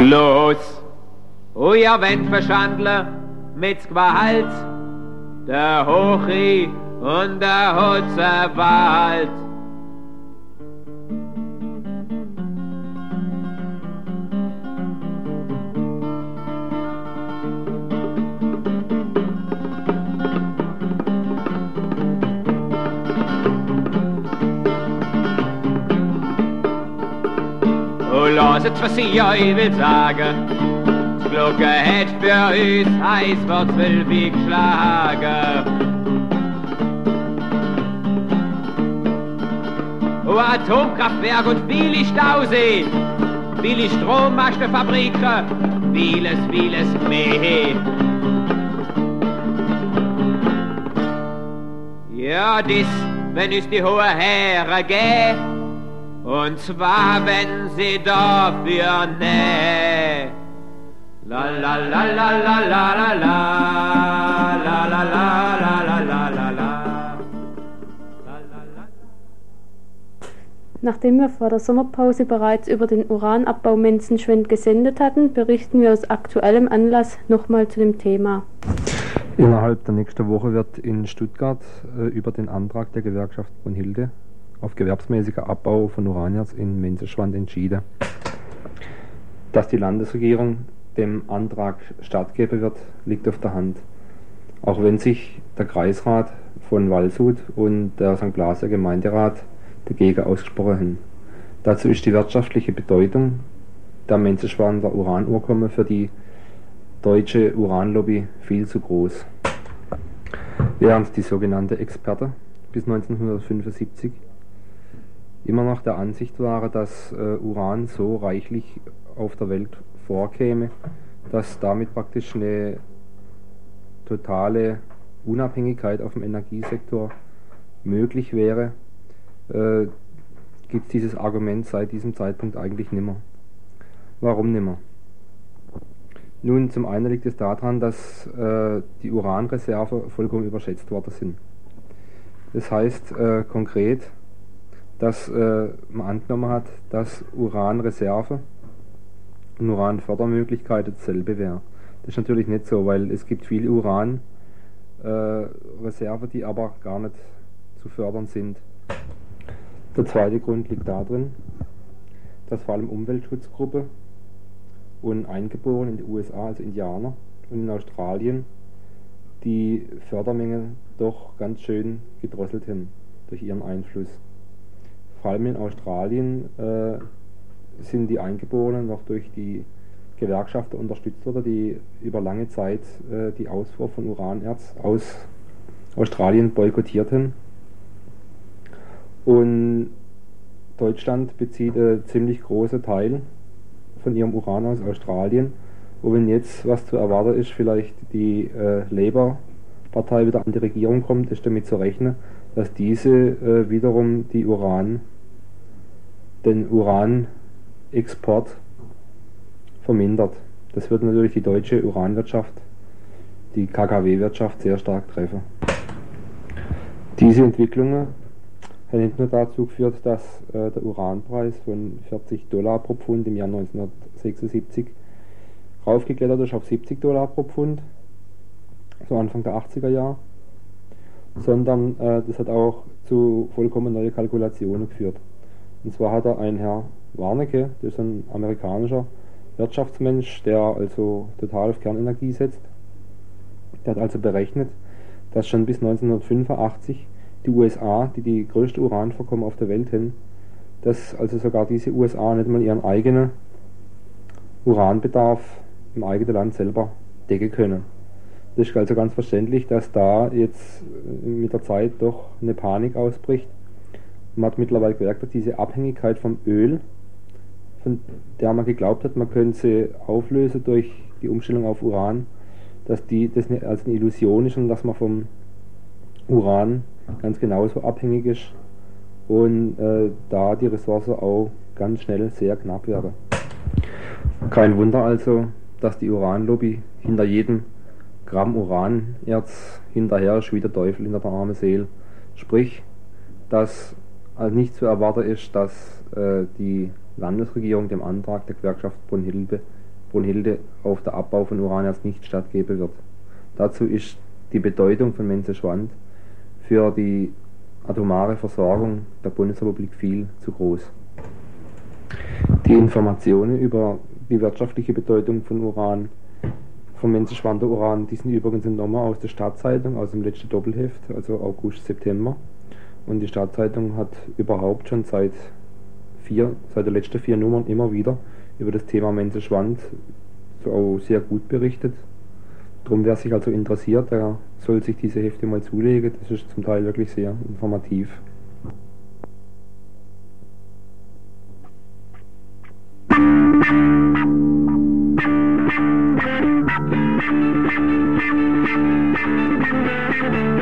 Los, o ihr wennt verschandle mit Gewalt, der Hochi und der Hutzewald. Loset, was ich euch will sagen. Die Glocke hat für uns heiß will wie geschlagen. Oh, Atomkraftwerk und billig Stausee, billig Strommastenfabriken, vieles, vieles mehr. Ja, dies, wenn es die hohe Herren gehen, und zwar, wenn sie dafür näh. La la la la la la la la la la la la la la la Nachdem wir vor der Sommerpause bereits über den Uranabbau Menzenschwend gesendet hatten, berichten wir aus aktuellem Anlass nochmal zu dem Thema. Innerhalb der nächsten Woche wird in Stuttgart äh, über den Antrag der Gewerkschaft Brunhilde auf gewerbsmäßiger Abbau von Uranierz in Menzeschwand entschieden. Dass die Landesregierung dem Antrag stattgeben wird, liegt auf der Hand. Auch wenn sich der Kreisrat von Waldshut und der St. Blaser Gemeinderat dagegen ausgesprochen haben. Dazu ist die wirtschaftliche Bedeutung der Menzeschwander Uranurkumme für die deutsche Uranlobby viel zu groß. Während die sogenannte Experte bis 1975 immer noch der Ansicht war, dass äh, Uran so reichlich auf der Welt vorkäme, dass damit praktisch eine totale Unabhängigkeit auf dem Energiesektor möglich wäre, äh, gibt es dieses Argument seit diesem Zeitpunkt eigentlich nimmer. Warum nimmer? Nun, zum einen liegt es daran, dass äh, die Uranreserve vollkommen überschätzt worden sind. Das heißt äh, konkret, dass äh, man angenommen hat, dass Uranreserve und Uranfördermöglichkeit dasselbe wäre. Das ist natürlich nicht so, weil es gibt viele Uranreserve, äh, die aber gar nicht zu fördern sind. Der zweite Grund liegt darin, dass vor allem Umweltschutzgruppe und Eingeborene in den USA, also Indianer, und in Australien die Fördermenge doch ganz schön gedrosselt haben durch ihren Einfluss vor allem in Australien äh, sind die Eingeborenen noch durch die Gewerkschaften unterstützt worden, die über lange Zeit äh, die Ausfuhr von Uranerz aus Australien boykottierten. Und Deutschland bezieht einen ziemlich großen Teil von ihrem Uran aus Australien. Und wenn jetzt was zu erwarten ist, vielleicht die äh, Labour-Partei wieder an die Regierung kommt, ist damit zu rechnen, dass diese äh, wiederum die Uran den Uranexport vermindert. Das wird natürlich die deutsche Uranwirtschaft, die KKW-Wirtschaft sehr stark treffen. Diese Entwicklungen haben nicht nur dazu geführt, dass äh, der Uranpreis von 40 Dollar pro Pfund im Jahr 1976 raufgeklettert ist auf 70 Dollar pro Pfund, so Anfang der 80er Jahre, sondern äh, das hat auch zu vollkommen neuen Kalkulationen geführt. Und zwar hat er ein Herr Warnecke, das ist ein amerikanischer Wirtschaftsmensch, der also total auf Kernenergie setzt. Der hat also berechnet, dass schon bis 1985 die USA, die die größte Uranvorkommen auf der Welt haben, dass also sogar diese USA nicht mal ihren eigenen Uranbedarf im eigenen Land selber decken können. Das ist also ganz verständlich, dass da jetzt mit der Zeit doch eine Panik ausbricht man hat mittlerweile gemerkt, dass diese Abhängigkeit vom Öl, von der man geglaubt hat, man könnte sie auflösen durch die Umstellung auf Uran, dass die das als eine Illusion ist und dass man vom Uran ganz genauso abhängig ist und äh, da die Ressource auch ganz schnell sehr knapp wäre. Kein Wunder also, dass die Uranlobby hinter jedem Gramm Uranerz hinterher ist wie der Teufel hinter der armen Seele. Sprich, dass also nicht zu erwarten ist, dass äh, die Landesregierung dem Antrag der Gewerkschaft Brunhilde, Brunhilde auf der Abbau von Uran nicht stattgeben wird. Dazu ist die Bedeutung von Menzeschwand für die atomare Versorgung der Bundesrepublik viel zu groß. Die Informationen über die wirtschaftliche Bedeutung von Uran, vom Menzeschwander Uran, die sind übrigens entnommen aus der Stadtzeitung, aus dem letzten Doppelheft, also August, September. Und die Stadtzeitung hat überhaupt schon seit vier, seit der letzten vier Nummern immer wieder über das Thema Menzeschwand so sehr gut berichtet. Darum, wer sich also interessiert, der soll sich diese Hefte mal zulegen. Das ist zum Teil wirklich sehr informativ.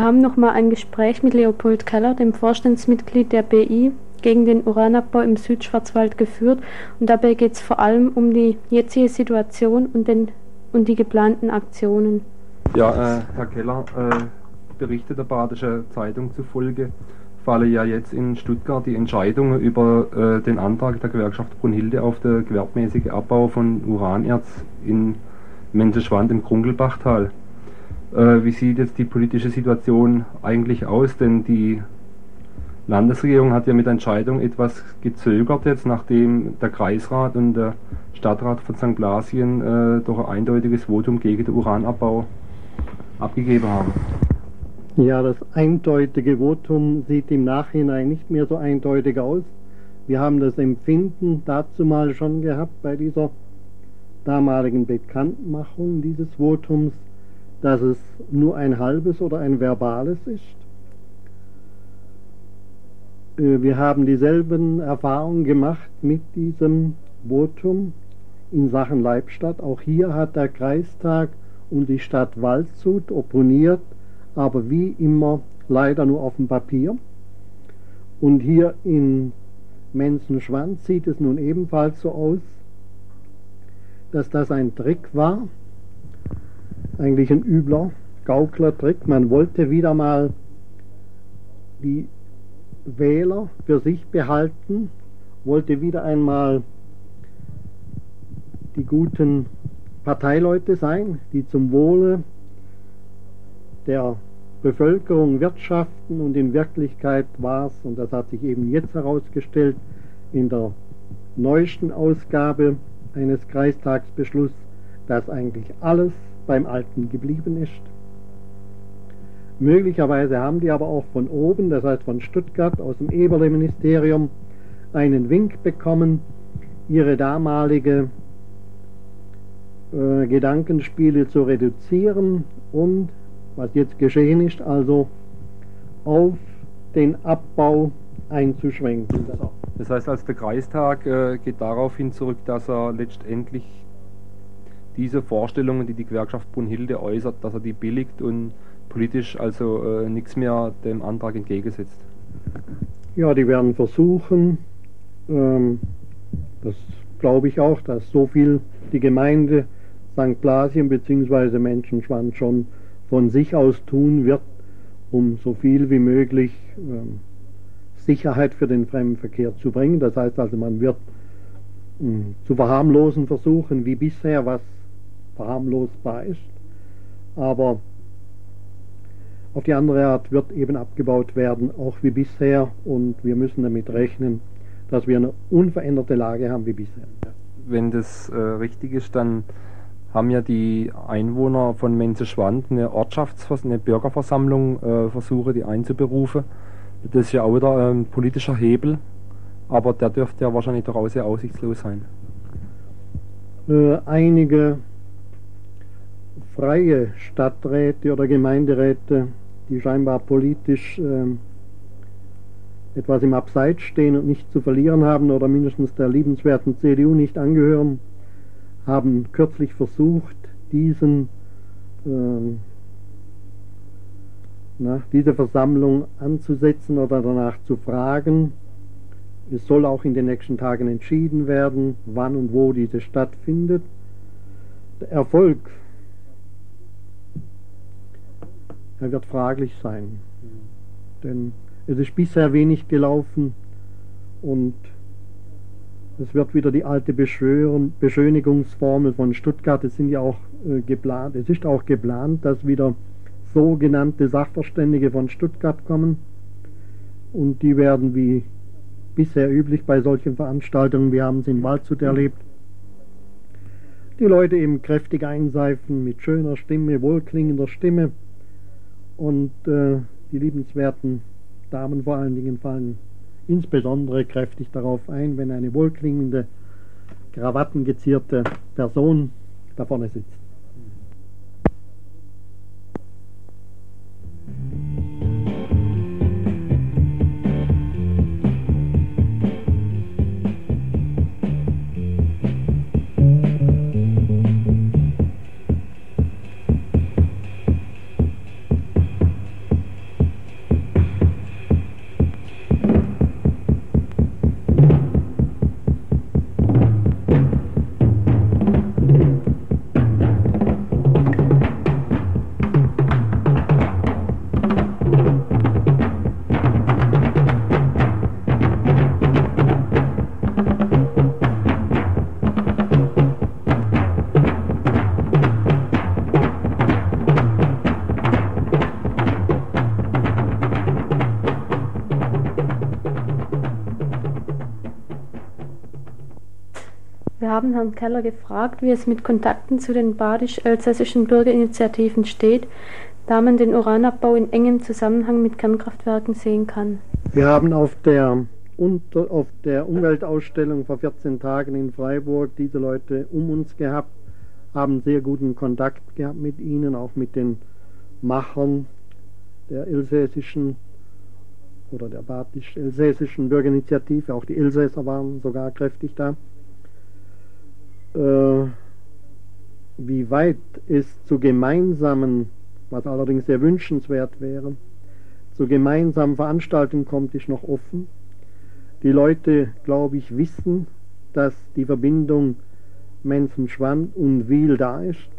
Wir haben nochmal ein Gespräch mit Leopold Keller, dem Vorstandsmitglied der BI, gegen den Uranabbau im Südschwarzwald geführt und dabei geht es vor allem um die jetzige Situation und, den, und die geplanten Aktionen. Ja, äh, Herr Keller, äh, berichtet der Badische Zeitung zufolge falle ja jetzt in Stuttgart die Entscheidung über äh, den Antrag der Gewerkschaft Brunhilde auf den gewerbmäßigen Abbau von Uranerz in Menzeschwand im Krunkelbachtal. Äh, wie sieht jetzt die politische Situation eigentlich aus? Denn die Landesregierung hat ja mit Entscheidung etwas gezögert jetzt, nachdem der Kreisrat und der Stadtrat von St. Blasien äh, doch ein eindeutiges Votum gegen den Uranabbau abgegeben haben. Ja, das eindeutige Votum sieht im Nachhinein nicht mehr so eindeutig aus. Wir haben das Empfinden dazu mal schon gehabt bei dieser damaligen Bekanntmachung dieses Votums, dass es nur ein halbes oder ein verbales ist. Äh, wir haben dieselben Erfahrungen gemacht mit diesem Votum in Sachen Leibstadt. Auch hier hat der Kreistag und die Stadt Waldshut opponiert, aber wie immer leider nur auf dem Papier. Und hier in Menzenschwanz sieht es nun ebenfalls so aus, dass das ein Trick war, eigentlich ein übler Gauklertrick. Man wollte wieder mal die Wähler für sich behalten, wollte wieder einmal die guten Parteileute sein, die zum Wohle der Bevölkerung wirtschaften und in Wirklichkeit war es, und das hat sich eben jetzt herausgestellt, in der neuesten Ausgabe eines Kreistagsbeschlusses, dass eigentlich alles beim Alten geblieben ist. Möglicherweise haben die aber auch von oben, das heißt von Stuttgart, aus dem Eberle-Ministerium, einen Wink bekommen, ihre damalige äh, Gedankenspiele zu reduzieren und, was jetzt geschehen ist, also auf den Abbau einzuschwenken. Das heißt, als der Kreistag äh, geht darauf hin zurück, dass er letztendlich diese Vorstellungen, die die Gewerkschaft Brunhilde äußert, dass er die billigt und politisch also äh, nichts mehr dem Antrag entgegensetzt. Ja, die werden versuchen, ähm, das glaube ich auch, dass so viel die Gemeinde St. Blasien bzw. Menschenschwand schon von sich aus tun wird, um so viel wie möglich ähm, Sicherheit für den Fremdenverkehr zu bringen. Das heißt also, man wird mh, hm, zu verharmlosen versuchen, wie bisher, was verharmlosbar ist. Aber auf die andere Art wird eben abgebaut werden, auch wie bisher. Und wir müssen damit rechnen, dass wir eine unveränderte Lage haben wie bisher. Wenn das äh, richtig ist, dann haben ja die Einwohner von Menzeschwand eine Ortschafts-, eine Bürgerversammlung äh, versuche, die einzuberufen. Das ist ja auch wieder ein politischer Hebel, aber der dürfte ja wahrscheinlich auch sehr aussichtslos sein. Äh, einige freie Stadträte oder Gemeinderäte, die scheinbar politisch äh, etwas im Abseits stehen und nicht zu verlieren haben oder mindestens der liebenswerten CDU nicht angehören, haben kürzlich versucht, diesen, äh, na, diese Versammlung anzusetzen oder danach zu fragen. Es soll auch in den nächsten Tagen entschieden werden, wann und wo diese stattfindet. Der Erfolg er wird fraglich sein. Denn es ist bisher wenig gelaufen und es wird wieder die alte Beschönigungsformel von Stuttgart. Es sind ja auch äh, geplant, es ist auch geplant, dass wieder sogenannte Sachverständige von Stuttgart kommen und die werden wie bisher üblich bei solchen Veranstaltungen, wir haben es in Waldshut erlebt, die Leute eben kräftig einseifen mit schöner Stimme, wohlklingender Stimme und äh, die liebenswerten Damen vor allen Dingen fallen insbesondere kräftig darauf ein, wenn eine wohlklingende, krawattengezierte Person da vorne sitzt. Haben Herrn Keller gefragt, wie es mit Kontakten zu den badisch-elsässischen Bürgerinitiativen steht, da man den Uranabbau in engem Zusammenhang mit Kernkraftwerken sehen kann. Wir haben auf der, unter, auf der Umweltausstellung vor 14 Tagen in Freiburg diese Leute um uns gehabt, haben sehr guten Kontakt gehabt mit ihnen, auch mit den Machern der elsässischen oder der badisch-elsässischen Bürgerinitiative. Auch die Elsässer waren sogar kräftig da äh, wie weit es zu gemeinsamen, was allerdings sehr wünschenswert wäre, zu gemeinsamen Veranstaltungen kommt, ist noch offen. Die Leute, glaube ich, wissen, dass die Verbindung Menzenschwand und Wiel da ist.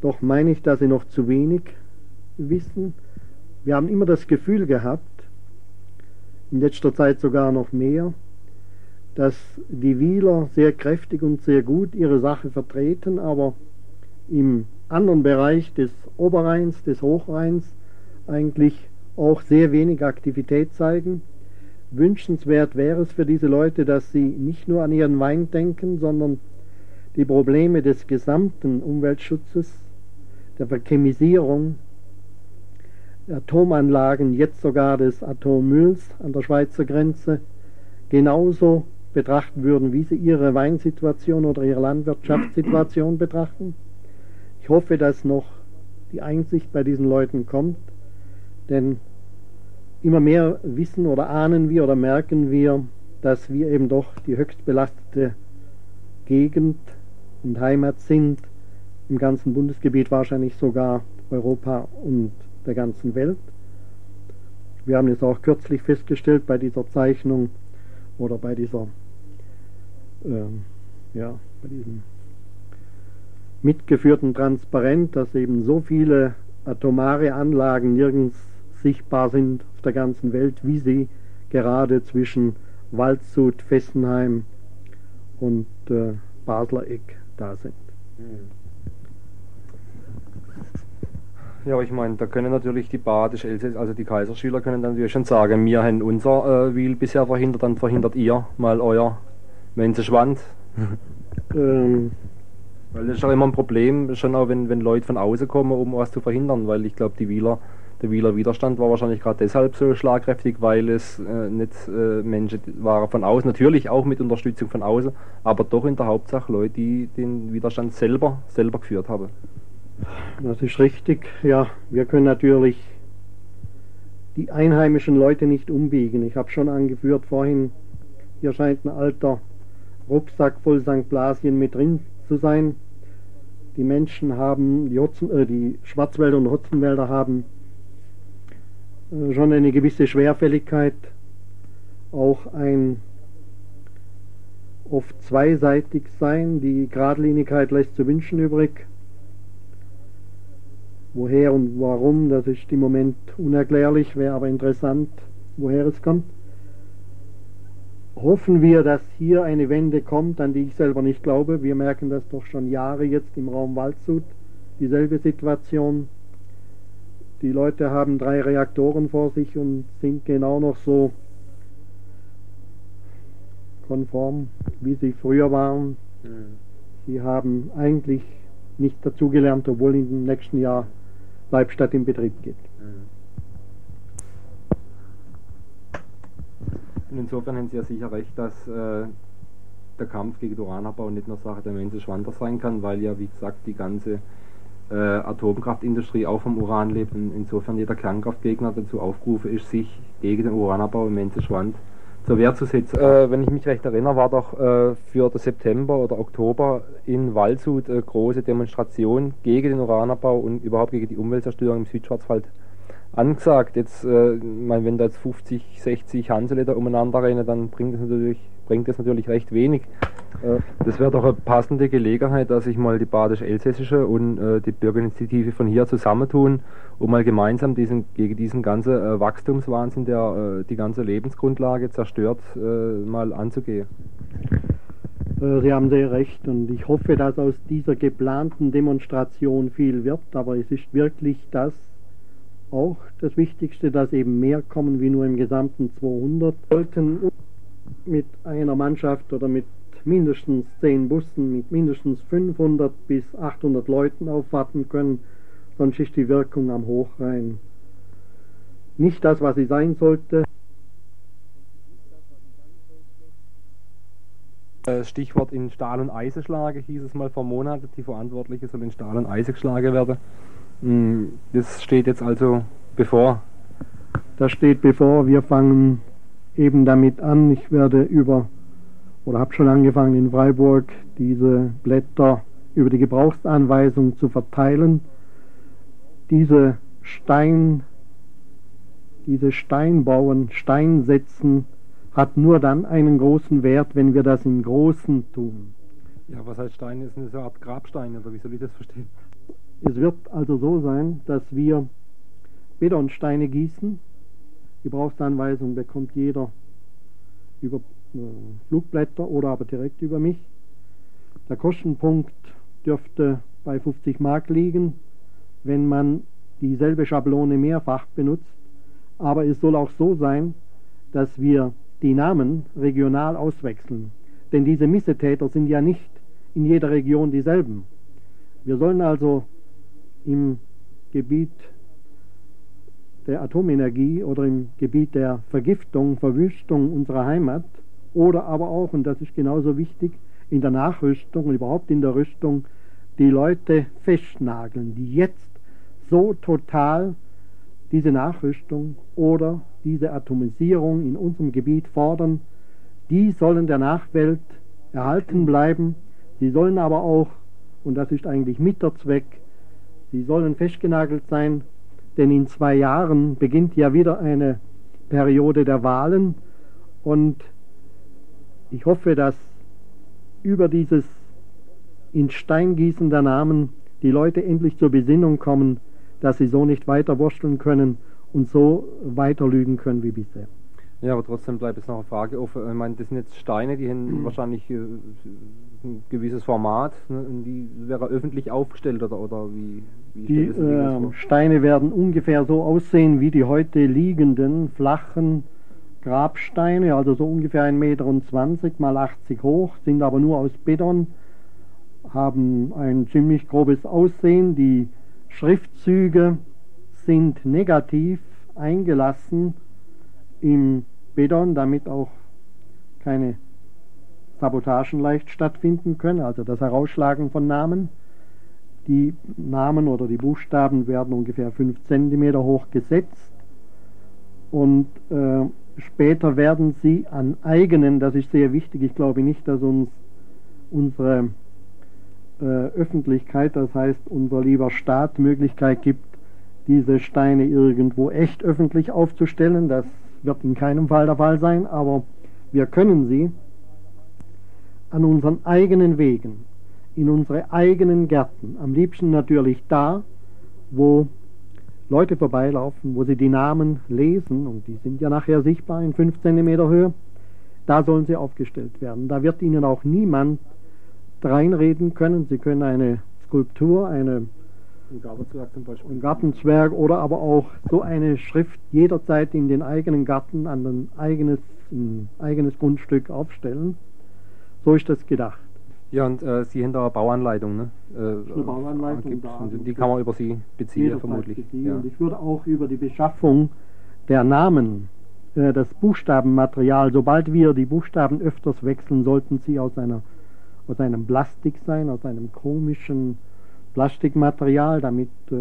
Doch meine ich, dass sie noch zu wenig wissen. Wir haben immer das Gefühl gehabt, in letzter Zeit sogar noch mehr, dass die Wieler sehr kräftig und sehr gut ihre Sache vertreten, aber im anderen Bereich des Oberrheins, des Hochrheins eigentlich auch sehr wenig Aktivität zeigen. Wünschenswert wäre es für diese Leute, dass sie nicht nur an ihren Wein denken, sondern die Probleme des gesamten Umweltschutzes, der Verchemisierung, der Atomanlagen, jetzt sogar des Atommülls an der Schweizer Grenze, genauso betrachten würden, wie sie ihre Weinsituation oder ihre Landwirtschaftssituation betrachten. Ich hoffe, dass noch die Einsicht bei diesen Leuten kommt, denn immer mehr wissen oder ahnen wir oder merken wir, dass wir eben doch die höchst belastete Gegend und Heimat sind, im ganzen Bundesgebiet wahrscheinlich sogar Europa und der ganzen Welt. Wir haben es auch kürzlich festgestellt bei dieser Zeichnung oder bei dieser ähm, ja, bei diesem mitgeführten Transparent, dass eben so viele atomare Anlagen nirgends sichtbar sind auf der ganzen Welt, wie sie gerade zwischen Waldshut, Fessenheim und äh, Basler Eck da sind. Ja, ich meine, da können natürlich die badische Elsäss, also die Kaiserschüler können dann natürlich schon sagen, wir haben unser äh, Wiel bisher verhindert, dann verhindert ihr mal euer wenn sie schwand. ähm. Weil das ist auch immer ein Problem, schon auch wenn, wenn Leute von außen kommen, um was zu verhindern, weil ich glaube, die Wieler, der Wieler Widerstand war wahrscheinlich gerade deshalb so schlagkräftig, weil es äh, nicht äh, Menschen waren von außen, natürlich auch mit Unterstützung von außen, aber doch in der Hauptsache Leute, die den Widerstand selber, selber geführt haben. Das ist richtig. Ja, wir können natürlich die einheimischen Leute nicht umbiegen. Ich habe schon angeführt vorhin, hier scheint ein alter Rucksack voll St. Blasien mit drin zu sein. Die Menschen haben, die, Hotzen, äh, die Schwarzwälder und Hotzenwälder haben äh, schon eine gewisse Schwerfälligkeit, auch ein oft zweiseitig sein. Die Gradlinigkeit lässt zu wünschen übrig. Woher und warum, das ist im Moment unerklärlich, wäre aber interessant, woher es kommt. Hoffen wir, dass hier eine Wende kommt, an die ich selber nicht glaube. Wir merken das doch schon Jahre jetzt im Raum Waldshut, dieselbe Situation. Die Leute haben drei Reaktoren vor sich und sind genau noch so konform, wie sie früher waren. Mhm. Sie haben eigentlich nicht dazugelernt, obwohl in dem nächsten Jahr Leibstadt in Betrieb geht. Und insofern haben Sie ja sicher recht, dass äh, der Kampf gegen Uranabbau nicht nur Sache der Menschen Schwander sein kann, weil ja, wie gesagt, die ganze äh, Atomkraftindustrie auch vom Uran lebt und insofern jeder Kernkraftgegner dazu aufgerufen ist, sich gegen den Uranabbau im Menschenschwand zur Wehr zu setzen. Äh, wenn ich mich recht erinnere, war doch äh, für den September oder Oktober in Waldshut eine große Demonstration gegen den Uranabbau und überhaupt gegen die Umweltzerstörung im Südschwarzwald angesagt. Jetzt, äh, mein, wenn da jetzt 50, 60 Hansele da umeinander rennen, dann bringt das natürlich, bringt das natürlich recht wenig. Äh, das wäre doch eine passende Gelegenheit, dass sich mal die Badisch-Elsässische und äh, die Bürgerinitiative von hier zusammentun, um mal gemeinsam diesen, gegen diesen ganzen äh, Wachstumswahnsinn, der äh, die ganze Lebensgrundlage zerstört, äh, mal anzugehen. Sie haben sehr recht und ich hoffe, dass aus dieser geplanten Demonstration viel wird, aber es ist wirklich das auch das Wichtigste, dass eben mehr kommen wie nur im gesamten 200. Sollten mit einer Mannschaft oder mit mindestens 10 Bussen, mit mindestens 500 bis 800 Leuten aufwarten können, sonst ist die Wirkung am Hochrhein nicht das, was sie sein sollte. Äh, Stichwort in Stahl- und Eisenschlage hieß es mal vor Monaten, die Verantwortliche soll in Stahl und Eisen geschlagen werden. Hm, das steht jetzt also bevor. Das steht bevor. Wir fangen eben damit an. Ich werde über, oder habe schon angefangen in Freiburg, diese Blätter über die Gebrauchsanweisung zu verteilen. Diese Stein, diese Steinbauen, Steinsetzen hat nur dann einen großen Wert, wenn wir das im Großen tun. Ja, was heißt Stein? Ist eine Art Grabstein, oder wie soll ich das verstehen? Es wird also so sein, dass wir Betonsteine gießen. Gebrauchsanweisung bekommt jeder über äh, Flugblätter oder aber direkt über mich. Der Kostenpunkt dürfte bei 50 Mark liegen, wenn man dieselbe Schablone mehrfach benutzt. Aber es soll auch so sein, dass wir die Namen regional auswechseln. Denn diese Missetäter sind ja nicht in jeder Region dieselben. Wir sollen also im Gebiet der Atomenergie oder im Gebiet der Vergiftung, Verwüstung unserer Heimat oder aber auch, und das ist genauso wichtig, in der Nachrüstung und überhaupt in der Rüstung die Leute festnageln, die jetzt so total diese Nachrüstung oder diese Atomisierung in unserem Gebiet fordern, die sollen der Nachwelt erhalten bleiben. Sie sollen aber auch, und das ist eigentlich mit der Zweck, Sie sollen festgenagelt sein, denn in zwei Jahren beginnt ja wieder eine Periode der Wahlen und ich hoffe, dass über dieses in Stein gießen der Namen die Leute endlich zur Besinnung kommen, dass sie so nicht weiter wursteln können und so weiter lügen können wie bisher. Ja, aber trotzdem bleibt es noch eine Frage offen. Ich meine, das sind jetzt Steine, die haben wahrscheinlich äh, ein gewisses Format ne? die wäre öffentlich aufgestellt oder, oder wie? wie die äh, Steine werden ungefähr so aussehen wie die heute liegenden flachen Grabsteine, also so ungefähr 1,20 Meter mal 80 hoch, sind aber nur aus Beton, haben ein ziemlich grobes Aussehen. Die Schriftzüge sind negativ eingelassen im Beton, damit auch keine Sabotagen leicht stattfinden können, also das Herausschlagen von Namen. Die Namen oder die Buchstaben werden ungefähr 5 cm hoch gesetzt und äh, später werden sie an eigenen, das ist sehr wichtig, ich glaube nicht, dass uns unsere äh, Öffentlichkeit, das heißt unser lieber Staat, Möglichkeit gibt, diese Steine irgendwo echt öffentlich aufzustellen. Das wird in keinem Fall der Fall sein, aber wir können sie an unseren eigenen Wegen, in unsere eigenen Gärten, am liebsten natürlich da, wo Leute vorbeilaufen, wo sie die Namen lesen, und die sind ja nachher sichtbar in 5 cm Höhe, da sollen sie aufgestellt werden. Da wird ihnen auch niemand reinreden können. Sie können eine Skulptur, eine Ein Gartenzwerg zum Beispiel. ein Gartenzwerg oder aber auch so eine Schrift jederzeit in den eigenen Garten an ein eigenes, ein eigenes Grundstück aufstellen. So ist das gedacht. Ja, und äh, Sie haben da eine Bauanleitung, ne? Äh, eine Bauanleitung gibt's. da. Und die kann man über Sie beziehen, vermutlich. beziehen. Ja. Und ich würde auch über die Beschaffung der Namen, äh, das Buchstabenmaterial, sobald wir die Buchstaben öfters wechseln, sollten sie aus, einer, aus einem Plastik sein, aus einem komischen Plastikmaterial, damit äh,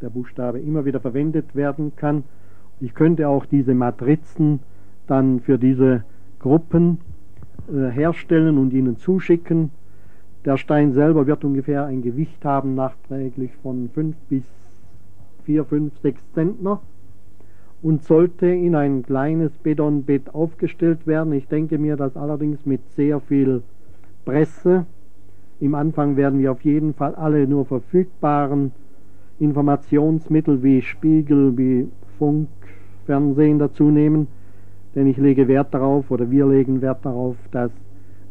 der Buchstabe immer wieder verwendet werden kann. Ich könnte auch diese Matrizen dann für diese Gruppen äh, herstellen und ihnen zuschicken. Der Stein selber wird ungefähr ein Gewicht haben, nachträglich von 5 bis 4, 5, 6 Zentner und sollte in ein kleines Betonbett aufgestellt werden. Ich denke mir, dass allerdings mit sehr viel Presse. Im Anfang werden wir auf jeden Fall alle nur verfügbaren Informationsmittel wie Spiegel, wie Funk, Fernsehen dazu nehmen, denn ich lege Wert darauf oder wir legen Wert darauf, dass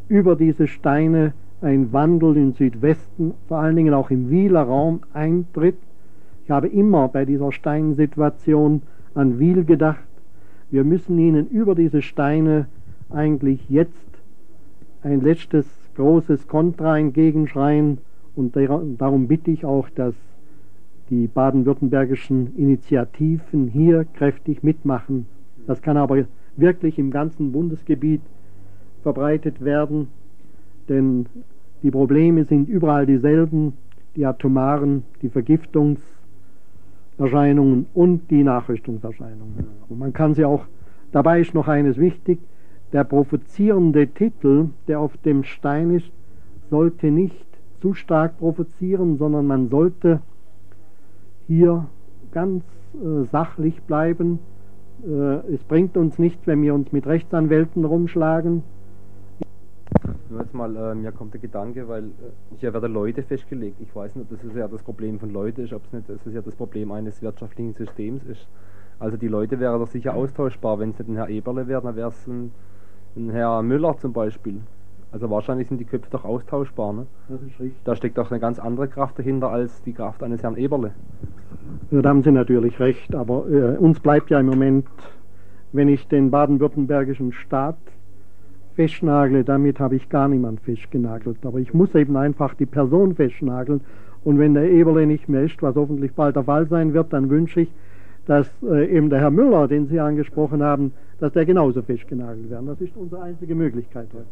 über diese Steine ein Wandel in Südwesten, vor allen Dingen auch im Wieler Raum eintritt. Ich habe immer bei dieser Steinsituation an Wiel gedacht. Wir müssen ihnen über diese Steine eigentlich jetzt ein letztes großes Kontra entgegenschreien und darum bitte ich auch, dass die baden-württembergischen Initiativen hier kräftig mitmachen. Das kann aber wirklich im ganzen Bundesgebiet verbreitet werden, denn die Probleme sind überall dieselben, die atomaren, die Vergiftungserscheinungen und die Nachrüstungserscheinungen. Und man kann sie auch, dabei ist noch eines wichtig, der provozierende Titel, der auf dem Stein ist, sollte nicht zu stark provozieren, sondern man sollte hier ganz äh, sachlich bleiben. Äh, es bringt uns nichts, wenn wir uns mit Rechtsanwälten rumschlagen. Nur jetzt mal, äh, mir kommt der Gedanke, weil äh, hier werden Leute festgelegt. Ich weiß nicht, ob das ja das Problem von Leuten ist, ob es nicht das ist ja das Problem eines wirtschaftlichen Systems ist. Also die Leute wären doch sicher austauschbar. Wenn es nicht ein Herr Eberle wäre, dann wäre es ein, ein Herr Müller zum Beispiel. Also wahrscheinlich sind die Köpfe doch austauschbar. Ne? Das ist richtig. Da steckt doch eine ganz andere Kraft dahinter als die Kraft eines Herrn Eberle. Ja, da haben Sie natürlich recht, aber äh, uns bleibt ja im Moment, wenn ich den baden-württembergischen Staat festnagle, damit habe ich gar niemand festgenagelt. Aber ich muss eben einfach die Person festnageln. Und wenn der Eberle nicht mehr ist, was hoffentlich bald der Fall sein wird, dann wünsche ich, dass äh, eben der Herr Müller, den Sie angesprochen haben, dass der genauso festgenagelt wird. Das ist unsere einzige Möglichkeit heute.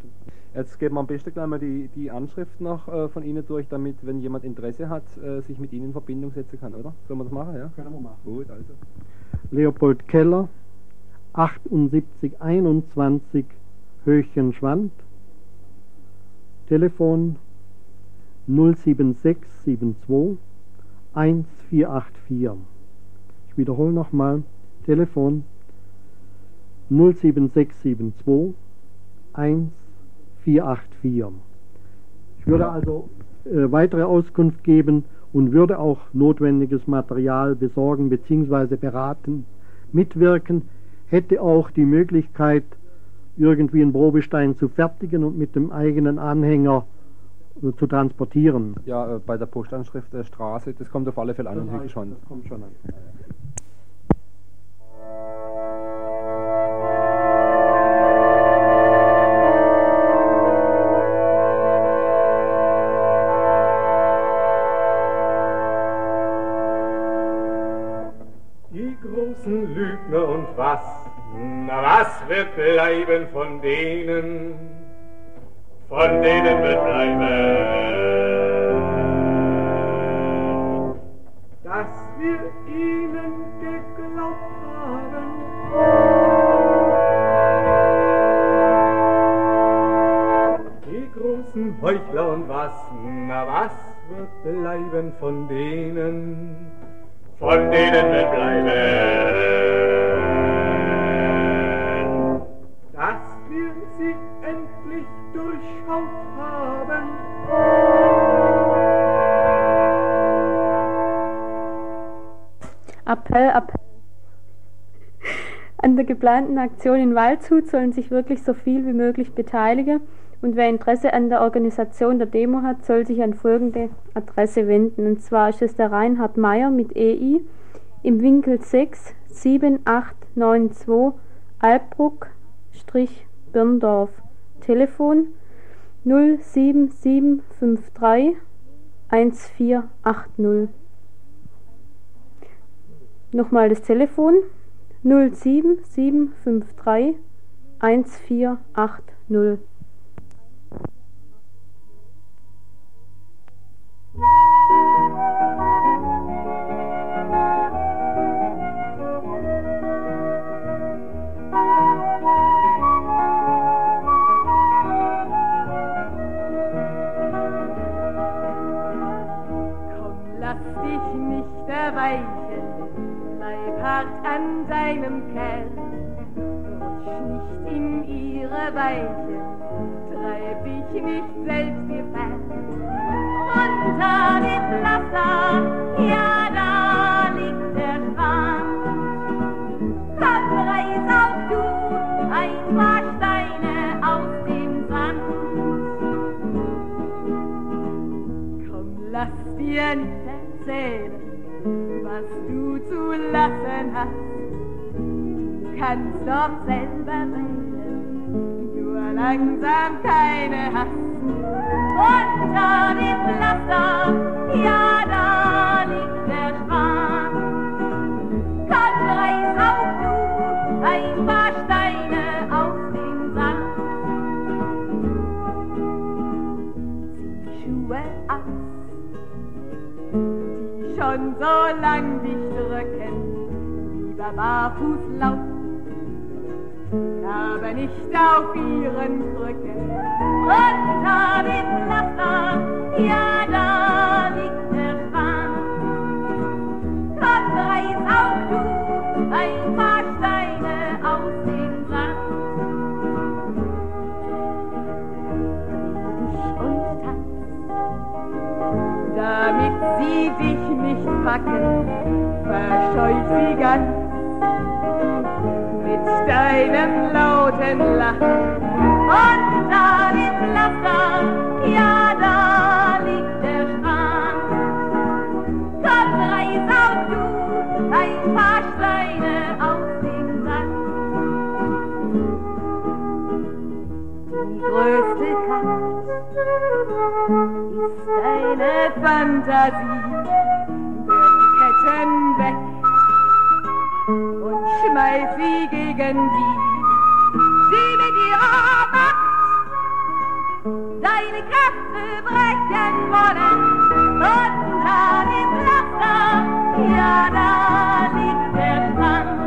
Jetzt geben wir am besten gleich mal die, die Anschrift noch äh, von Ihnen durch, damit, wenn jemand Interesse hat, äh, sich mit Ihnen in Verbindung setzen kann, oder? Sollen wir das machen, ja? Können wir machen. Gut, also. Leopold Keller, 7821 Höchenschwand, Telefon 07672 1484. Ich wiederhole nochmal, Telefon 07672 1484. Ich würde also äh, weitere Auskunft geben und würde auch notwendiges Material besorgen bzw. beraten, mitwirken, hätte auch die Möglichkeit, irgendwie einen Probestein zu fertigen und mit dem eigenen Anhänger äh, zu transportieren. Ja, äh, bei der Postanschrift der Straße, das kommt auf alle Fälle an, Herr schon. Das kommt schon an. wird bleiben von denen? Von denen wird bleiben. wir ihnen geglaubt haben. Die großen Heuchler und was, na was wird bleiben von denen? Von denen wird bleiben, Appell, Appell. An der geplanten Aktion in Waldshut sollen sich wirklich so viel wie möglich beteiligen und wer Interesse an der Organisation der Demo hat, soll sich an folgende Adresse wenden. Und zwar ist es der Reinhard Meyer mit EI im Winkel 6 7892 Albruck-Birndorf. Telefon 07753 1480. Nochmal das Telefon 07753 1480. nicht selbst fern. Unter dem Pflaster, ja, da liegt der Strand. Komm, reiß auch du ein paar Steine aus dem Sand. Komm, lass dir nicht erzählen, was du zu lassen hast. Du kannst doch selber nur langsam keine hast. Unter dem Pflaster, ja, da liegt der Strand. Komm, reiß auch du ein paar Steine aus dem Sand. Zieh Schuhe aus, die schon so lang dich drücken, lieber barfuß lauf, aber nicht auf ihren Krücken. Unter dem Pflaster, ja, da liegt der Strand. Komm, reiß auch du ein paar Steine aus dem Sand. Und tanz, damit sie dich nicht packen, verscheuch sie ganz mit deinem lauten Lachen. Unter dem Pflaster, ja, da liegt der Strand. Komm, reiß auch du ein paar Steine aus dem Sand. Die größte Kraft ist deine Fantasie. Schmeiß sie gegen die, die mit ihrer Macht deine Kräfte brechen wollen. Unter dem Pflaster, ja, da liegt der Strand.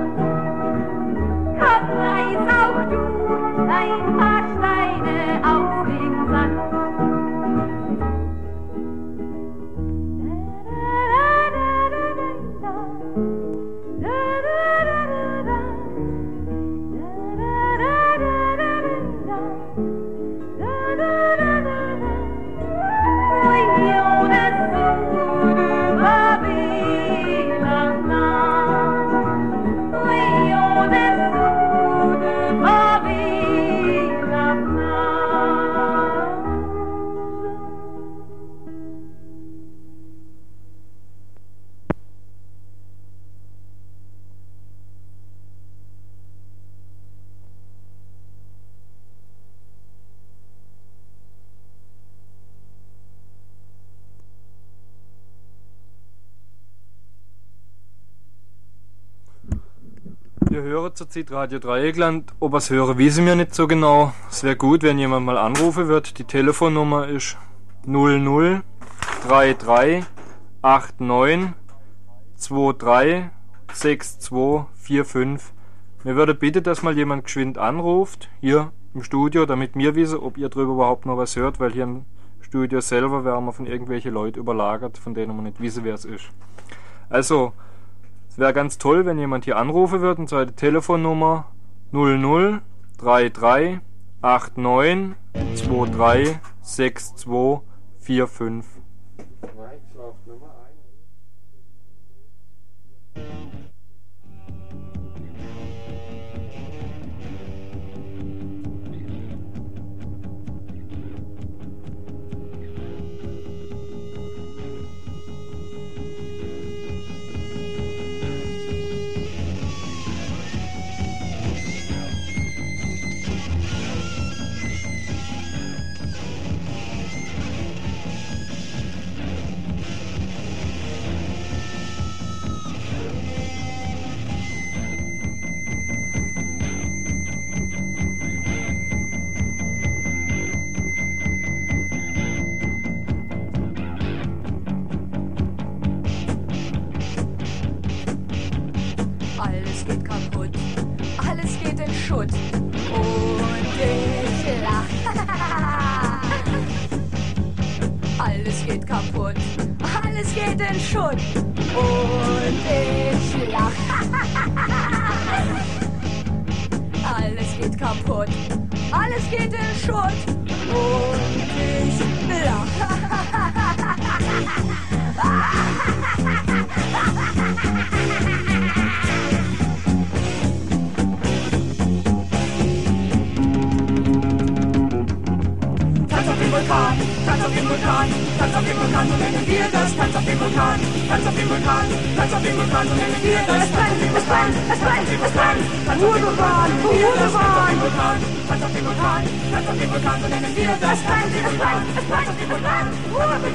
Ihr hören zurzeit Radio Dreieckland. Ob ihr's höre, wissen wir nicht so genau. Es wäre gut, wenn jemand mal anrufen wird. Die Telefonnummer ist 00 33 89 236245. Mir würde bitte, dass mal jemand geschwind anruft, hier im Studio, damit mir wissen, ob ihr drüber überhaupt noch was hört, weil hier im Studio selber werden wir von irgendwelchen Leuten überlagert, von denen man nicht wissen, wer es ist. Also, es wäre ganz toll, wenn jemand hier anrufen würde, und die Telefonnummer 0033 89 23 62 45. nennen wir das. Tanz auf dem Vulkan, Tanz auf dem Vulkan, Tanz auf dem Vulkan, so nennen wir das. Dem Vulkan, Tanz auf dem Vulkan, Tanz auf dem Vulkan, Tanz auf dem Vulkan, Tanz auf dem Vulkan, so nennen wir das. Auf dem Vulkan, Tanz auf dem Vulkan, Tanz auf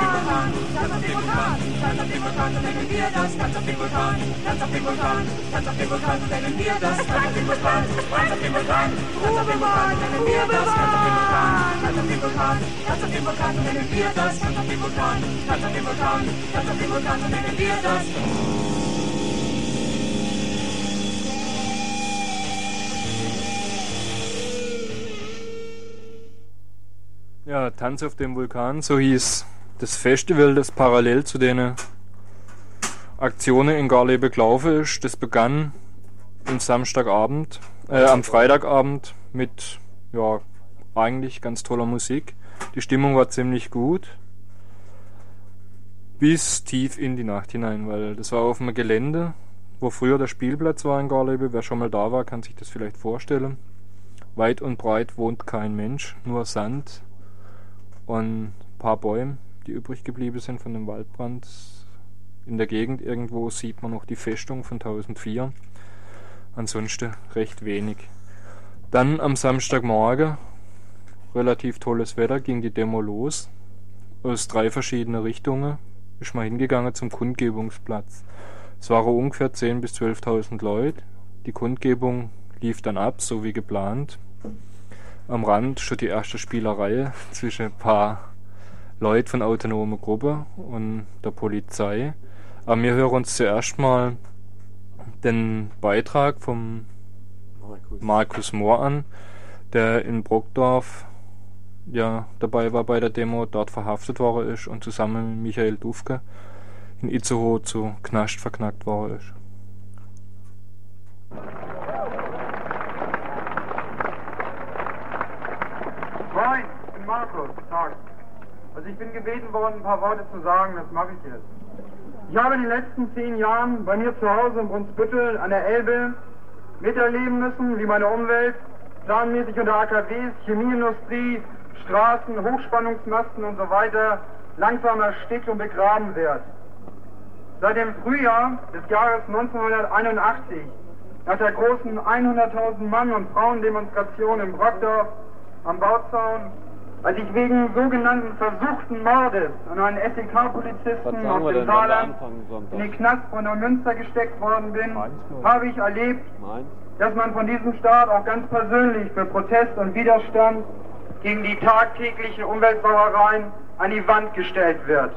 dem Vulkan. Tanz auf dem Vulkan, Tanz auf dem Vulkan, so nennen wir das. Tanz auf dem Vulkan, Tanz auf dem Vulkan, Tanz auf dem Vulkan, so nennen wir das. Tanz auf dem Vulkan, Tanz auf dem Vulkan, Tanz auf dem Vulkan, nennen wir das. Tanz auf dem Vulkan, Tanz auf dem Vulkan, Tanz auf dem Vulkan, so nennen wir das. Tanz auf dem Vulkan, Tanz auf dem Vulkan, Tanz auf dem Vulkan, so nennen wir das. Ja, Tanz auf dem Vulkan, so hieß das Festival, das parallel zu den Aktionen in Garlebe gelaufen ist. Das begann am Samstagabend, äh, am Freitagabend mit, ja, eigentlich ganz toller Musik. Die Stimmung war ziemlich gut. Bis tief in die Nacht hinein, weil das war auf einem Gelände, wo früher der Spielplatz war in Garlebe. Wer schon mal da war, kann sich das vielleicht vorstellen. Weit und breit wohnt kein Mensch, nur Sand und ein paar Bäume, die übrig geblieben sind von dem Waldbrand. In der Gegend irgendwo sieht man noch die Festung von 1004. Ansonsten recht wenig. Dann am Samstagmorgen, relativ tolles Wetter, ging die Demo los. Aus drei verschiedenen Richtungen ist man hingegangen zum Kundgebungsplatz. Es waren ungefähr 10.000 bis 12.000 Leute. Die Kundgebung lief dann ab, so wie geplant. Am Rand schon die erste Spielerei zwischen ein paar Leuten von autonomer Gruppe und der Polizei. Aber wir hören uns zuerst mal den Beitrag vom Markus Mohr an, der in Brockdorf ja, dabei war bei der Demo, dort verhaftet worden ist und zusammen mit Michael Dufke in Itzehoe zu Knast verknackt worden ist. Moin, ich bin Markus. Tag. Also ich bin gebeten worden, ein paar Worte zu sagen, das mache ich jetzt. Ich habe in den letzten zehn Jahren bei mir zu Hause in Brunsbüttel an der Elbe miterleben müssen, wie meine Umwelt planmäßig unter AKWs, Chemieindustrie, Straßen, Hochspannungsmasten und so weiter langsam erstickt und begraben wird. Seit dem Frühjahr des Jahres 1981, nach der großen 100.000 Mann- und Frauendemonstration in Brockdorf am Bauzaun, als ich wegen sogenannten versuchten Mordes an einen SEK-Polizisten aus dem Saarland in den Knast von Neumünster gesteckt worden bin, habe ich erlebt, dass man von diesem Staat auch ganz persönlich für Protest und Widerstand gegen die tagtäglichen Umweltsauereien an die Wand gestellt wird.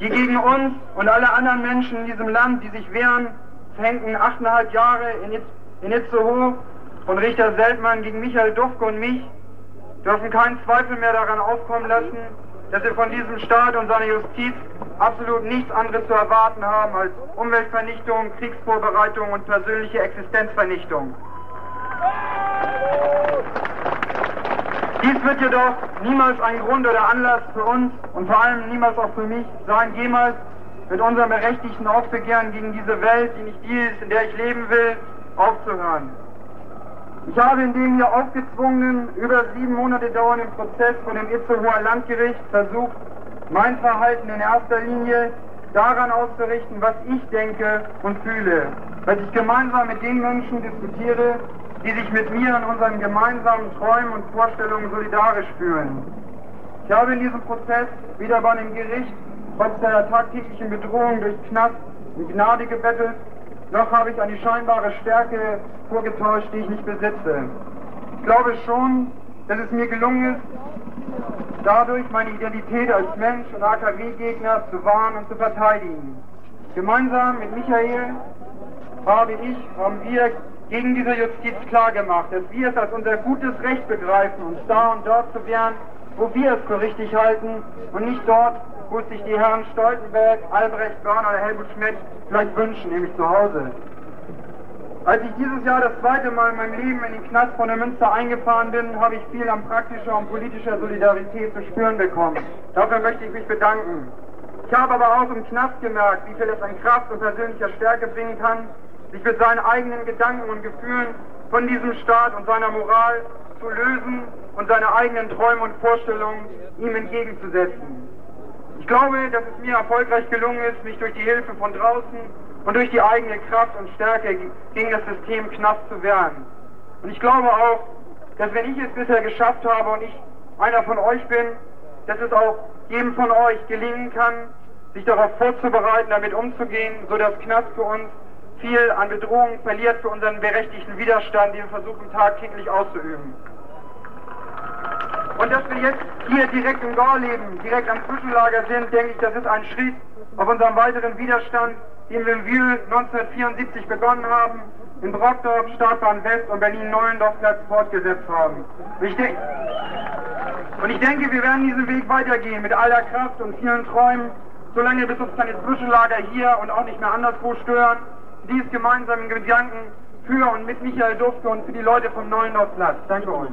Die gegen uns und alle anderen Menschen in diesem Land, die sich wehren, verhängten achteinhalb Jahre in, Itz in Itzehoe von Richter Seltmann gegen Michael Dufke und mich, dürfen keinen Zweifel mehr daran aufkommen lassen, dass wir von diesem Staat und seiner Justiz absolut nichts anderes zu erwarten haben als Umweltvernichtung, Kriegsvorbereitung und persönliche Existenzvernichtung. Dies wird jedoch niemals ein Grund oder Anlass für uns und vor allem niemals auch für mich sein, jemals mit unserem berechtigten Aufbegehren gegen diese Welt, die nicht die ist, in der ich leben will, aufzuhören. Ich habe in dem hier aufgezwungenen, über sieben Monate dauernden Prozess vor dem Itzehoer Landgericht versucht, mein Verhalten in erster Linie daran auszurichten, was ich denke und fühle, was ich gemeinsam mit den Menschen diskutiere, die sich mit mir in unseren gemeinsamen Träumen und Vorstellungen solidarisch fühlen. Ich habe in diesem Prozess weder bei einem Gericht, trotz der tagtäglichen Bedrohung durch Knast und Gnade gebettelt, noch habe ich eine scheinbare Stärke vorgetäuscht, die ich nicht besitze. Ich glaube schon, dass es mir gelungen ist, dadurch meine Identität als Mensch und AKW-Gegner zu wahren und zu verteidigen. Gemeinsam mit Michael habe ich, haben wir gegen diese Justiz klargemacht, dass wir es als unser gutes Recht begreifen, uns da und dort zu wehren, wo wir es für richtig halten und nicht dort, es sich die Herren Stoltenberg, Albrecht Börner oder Helmut Schmidt vielleicht wünschen, nämlich zu Hause. Als ich dieses Jahr das zweite Mal in meinem Leben in den Knast von der Münster eingefahren bin, habe ich viel an praktischer und politischer Solidarität zu spüren bekommen. Dafür möchte ich mich bedanken. Ich habe aber auch im Knast gemerkt, wie viel es an Kraft und persönlicher Stärke bringen kann, sich mit seinen eigenen Gedanken und Gefühlen von diesem Staat und seiner Moral zu lösen und seine eigenen Träume und Vorstellungen ihm entgegenzusetzen. Ich glaube, dass es mir erfolgreich gelungen ist, mich durch die Hilfe von draußen und durch die eigene Kraft und Stärke gegen das System Knast zu wehren. Und ich glaube auch, dass wenn ich es bisher geschafft habe und ich einer von euch bin, dass es auch jedem von euch gelingen kann, sich darauf vorzubereiten, damit umzugehen, so dass für uns viel an Bedrohung verliert für unseren berechtigten Widerstand, den wir versuchen tagtäglich auszuüben. Und dass wir jetzt hier direkt im Gorleben, direkt am Zwischenlager sind, denke ich, das ist ein Schritt auf unserem weiteren Widerstand, den wir in Wühl 1974 begonnen haben, in Brockdorf, Startbahn West und Berlin-Neulendorfplatz fortgesetzt haben. Und ich, und ich denke, wir werden diesen Weg weitergehen mit aller Kraft und vielen Träumen, solange bis uns keine Zwischenlager hier und auch nicht mehr anderswo stören dies gemeinsam in Gedanken für und mit Michael Dufke und für die Leute vom Neulendorfplatz. Danke euch.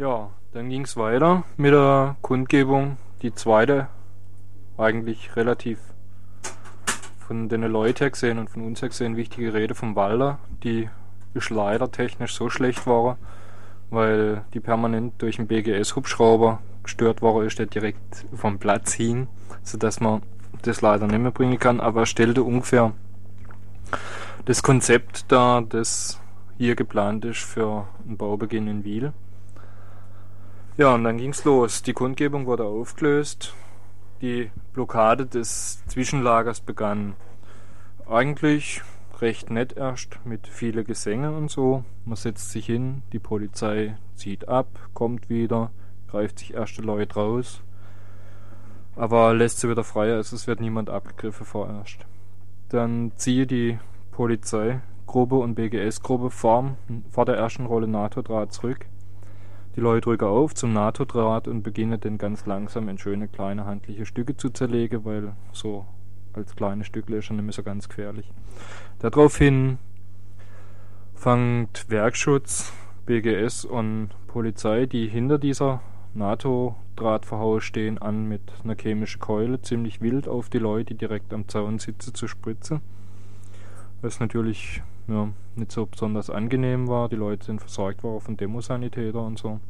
Ja, dann ging es weiter mit der Kundgebung. Die zweite, eigentlich relativ von den Leuten gesehen und von uns gesehen wichtige Rede vom Walder, die ist leider technisch so schlecht war, weil die permanent durch den BGS-Hubschrauber gestört worden ist, der direkt vom Platz hing, sodass man das leider nicht mehr bringen kann, aber er stellte ungefähr das Konzept da, das hier geplant ist für einen Baubeginn in Wiel. Ja, und dann ging's los. Die Kundgebung wurde aufgelöst. Die Blockade des Zwischenlagers begann. Eigentlich recht nett erst, mit viele Gesänge und so. Man setzt sich hin, die Polizei zieht ab, kommt wieder, greift sich erste Leute raus, aber lässt sie wieder frei, also es wird niemand abgegriffen vorerst. Dann ziehe die Polizeigruppe und BGS-Gruppe vor der ersten Rolle NATO-Draht zurück. Die Leute drücken auf zum NATO-Draht und beginnen dann ganz langsam in schöne kleine handliche Stücke zu zerlegen, weil so als kleine Stücke ist schon nicht mehr so ganz gefährlich. Daraufhin fangt Werkschutz, BGS und Polizei, die hinter dieser NATO-Drahtverhaue stehen, an mit einer chemischen Keule ziemlich wild auf die Leute, die direkt am Zaun sitzen, zu spritzen. Was natürlich ja, nicht so besonders angenehm war. Die Leute sind versorgt worden von Demosanitäter und so.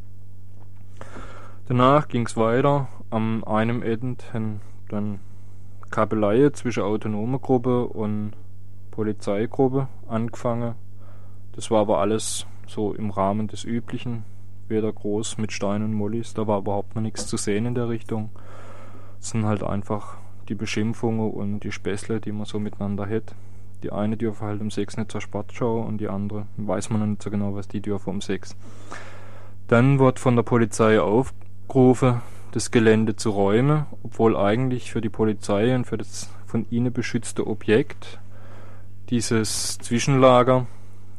Danach ging es weiter. Am einem End dann Kabelei zwischen autonome Gruppe und Polizeigruppe angefangen. Das war aber alles so im Rahmen des Üblichen weder groß mit Steinen und Mollis, da war überhaupt noch nichts zu sehen in der Richtung. Es sind halt einfach die Beschimpfungen und die Späßle, die man so miteinander hat. Die eine dürfen halt um 6 nicht zur Sportschau und die andere weiß man noch nicht so genau, was die dürfen um 6. Dann wird von der Polizei aufgerufen, das Gelände zu räumen, obwohl eigentlich für die Polizei und für das von ihnen beschützte Objekt dieses Zwischenlager,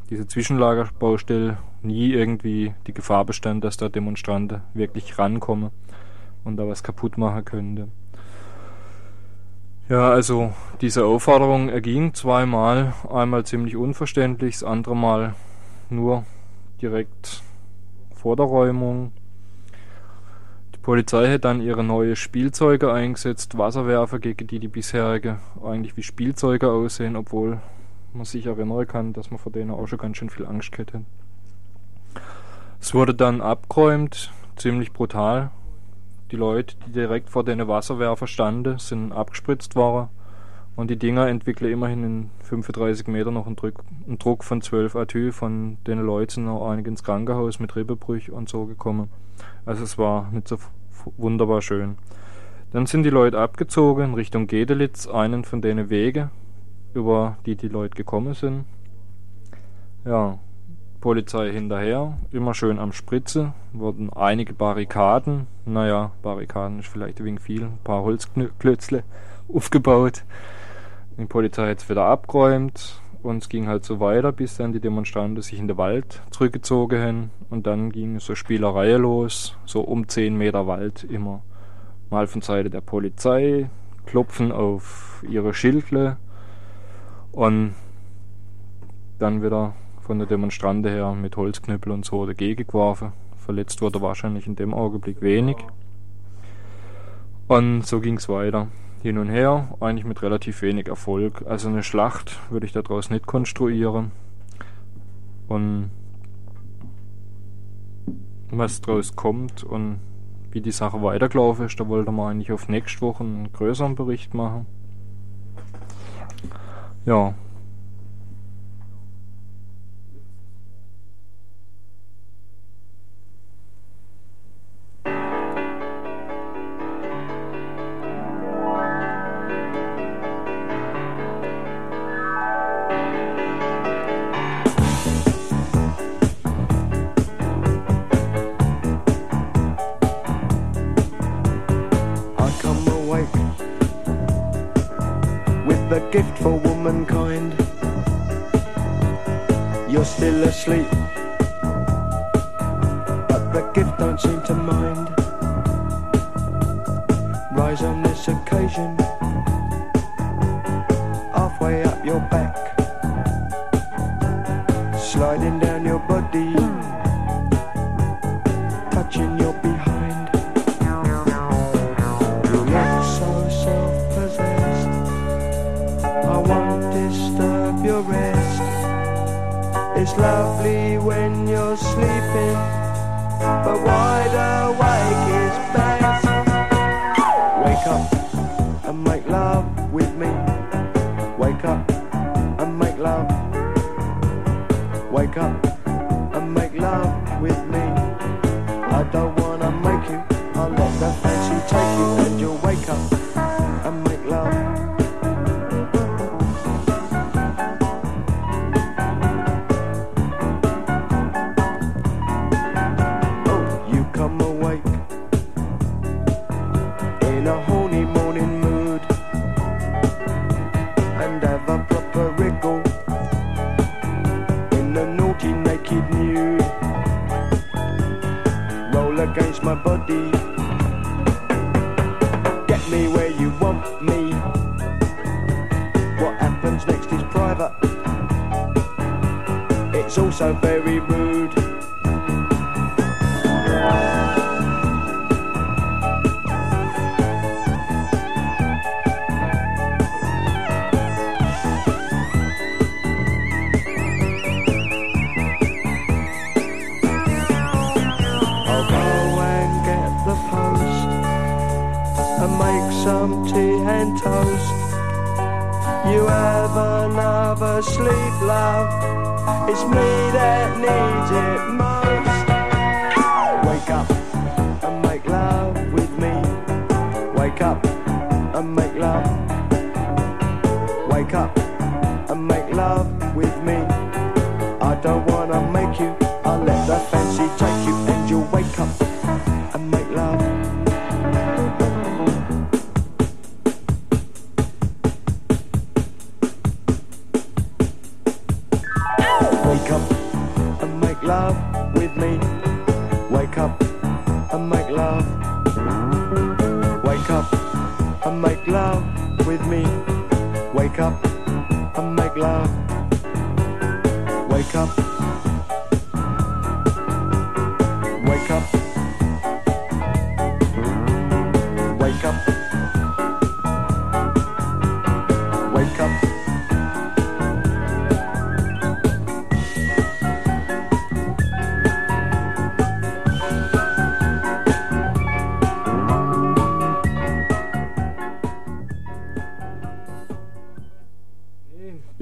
diese Zwischenlagerbaustelle nie irgendwie die Gefahr bestand, dass da Demonstranten wirklich rankommen und da was kaputt machen könnte. Ja, also diese Aufforderung erging zweimal, einmal ziemlich unverständlich, das andere Mal nur direkt vor der Räumung. Die Polizei hat dann ihre neue Spielzeuge eingesetzt, Wasserwerfer, gegen die die bisherige eigentlich wie Spielzeuge aussehen, obwohl man sich erinnern kann, dass man vor denen auch schon ganz schön viel Angst hätte. Es wurde dann abgeräumt, ziemlich brutal. Die Leute, die direkt vor den Wasserwerfer standen, sind abgespritzt worden. Und die Dinger entwickeln immerhin in 35 Meter noch einen Druck, einen Druck von 12 Atü. Von den Leuten sind auch einige ins Krankenhaus mit Rippebrüch und so gekommen. Also es war nicht so wunderbar schön. Dann sind die Leute abgezogen in Richtung Gedelitz, einen von denen Wege, über die die Leute gekommen sind. Ja, Polizei hinterher, immer schön am Spritze, wurden einige Barrikaden, naja, Barrikaden ist vielleicht ein wenig viel, ein paar Holzklötzle aufgebaut. Die Polizei hat es wieder abgeräumt und es ging halt so weiter, bis dann die Demonstranten sich in den Wald zurückgezogen haben und dann ging so Spielerei los, so um 10 Meter Wald immer. Mal von Seite der Polizei, klopfen auf ihre Schildle und dann wieder von der Demonstrante her mit Holzknüppel und so dagegen geworfen. Verletzt wurde wahrscheinlich in dem Augenblick wenig. Und so ging es weiter. Hin und her, eigentlich mit relativ wenig Erfolg. Also eine Schlacht würde ich daraus nicht konstruieren. Und was daraus kommt und wie die Sache weitergelaufen ist, da wollte man eigentlich auf nächste Woche einen größeren Bericht machen. Ja,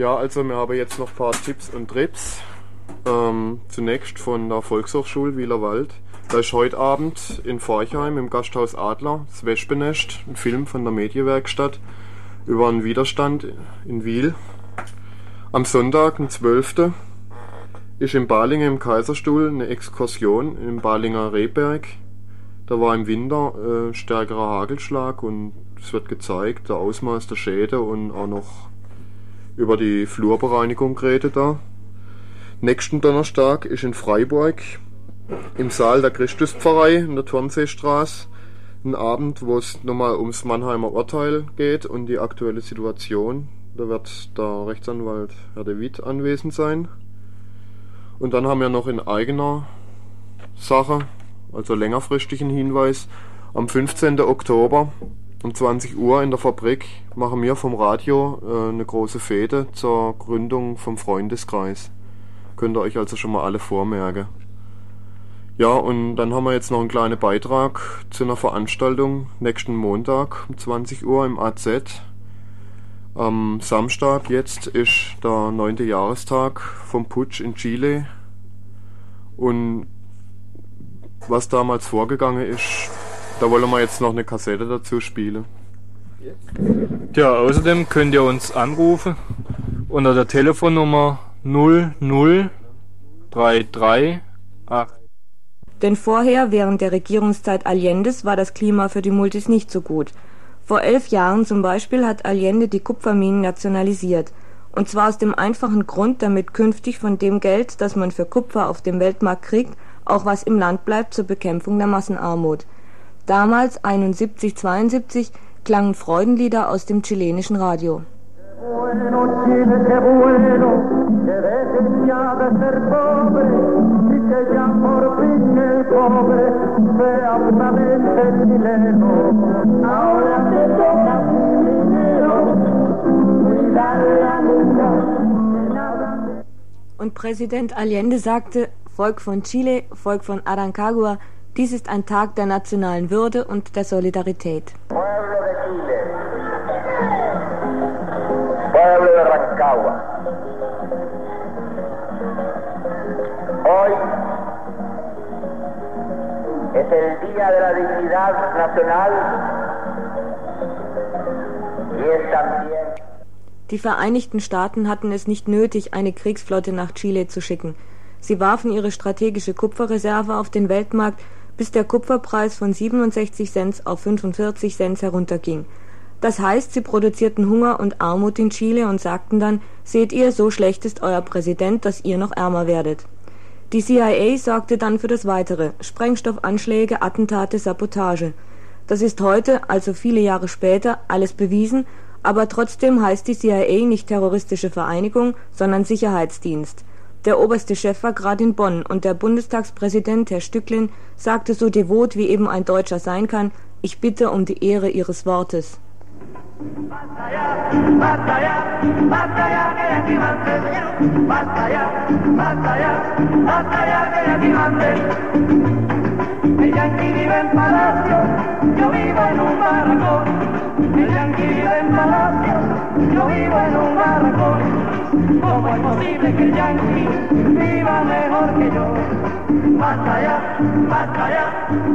Ja, also wir haben jetzt noch ein paar Tipps und Trips. Ähm, zunächst von der Volkshochschule Wielerwald. Da ist heute Abend in Forchheim im Gasthaus Adler das Wespennest, ein Film von der Medienwerkstatt über einen Widerstand in Wiel. Am Sonntag, den 12. ist in Balingen im Kaiserstuhl eine Exkursion im Balinger Rehberg. Da war im Winter äh, stärkerer Hagelschlag und es wird gezeigt, der Ausmaß der Schäden und auch noch über die Flurbereinigung geredet da. Nächsten Donnerstag ist in Freiburg im Saal der Christuspfarrei in der Turmseestraße ein Abend, wo es nochmal ums Mannheimer Urteil geht und die aktuelle Situation. Da wird der Rechtsanwalt Herr de Witt anwesend sein. Und dann haben wir noch in eigener Sache, also längerfristigen Hinweis, am 15. Oktober um 20 Uhr in der Fabrik machen wir vom Radio äh, eine große Fete zur Gründung vom Freundeskreis. Könnt ihr euch also schon mal alle vormerken. Ja, und dann haben wir jetzt noch einen kleinen Beitrag zu einer Veranstaltung nächsten Montag um 20 Uhr im AZ. Am Samstag jetzt ist der neunte Jahrestag vom Putsch in Chile. Und was damals vorgegangen ist, da wollen wir jetzt noch eine Kassette dazu spielen. Ja, außerdem könnt ihr uns anrufen unter der Telefonnummer 00338. Denn vorher, während der Regierungszeit Allendes, war das Klima für die Multis nicht so gut. Vor elf Jahren zum Beispiel hat Allende die Kupferminen nationalisiert. Und zwar aus dem einfachen Grund, damit künftig von dem Geld, das man für Kupfer auf dem Weltmarkt kriegt, auch was im Land bleibt zur Bekämpfung der Massenarmut. Damals, 71, 72, klangen Freudenlieder aus dem chilenischen Radio. Und Präsident Allende sagte, Volk von Chile, Volk von Arancagua, dies ist ein Tag der nationalen Würde und der Solidarität. Pueblo de Chile, pueblo de Rancagua. Hoy es el Día de la Dignidad Nacional y es también Die Vereinigten Staaten hatten es nicht nötig, eine Kriegsflotte nach Chile zu schicken. Sie warfen ihre strategische Kupferreserve auf den Weltmarkt, bis der Kupferpreis von 67 Cent auf 45 Cent herunterging. Das heißt, sie produzierten Hunger und Armut in Chile und sagten dann, seht ihr, so schlecht ist euer Präsident, dass ihr noch ärmer werdet. Die CIA sorgte dann für das Weitere, Sprengstoffanschläge, Attentate, Sabotage. Das ist heute, also viele Jahre später, alles bewiesen, aber trotzdem heißt die CIA nicht terroristische Vereinigung, sondern Sicherheitsdienst. Der oberste Chef war gerade in Bonn und der Bundestagspräsident, Herr Stücklin, sagte so devot, wie eben ein Deutscher sein kann, ich bitte um die Ehre Ihres Wortes. Yo vivo en un barracón. El yanqui vive en palacio, yo vivo en un. ¿Cómo es posible que el yanqui viva mejor que yo? Basta ya, basta ya,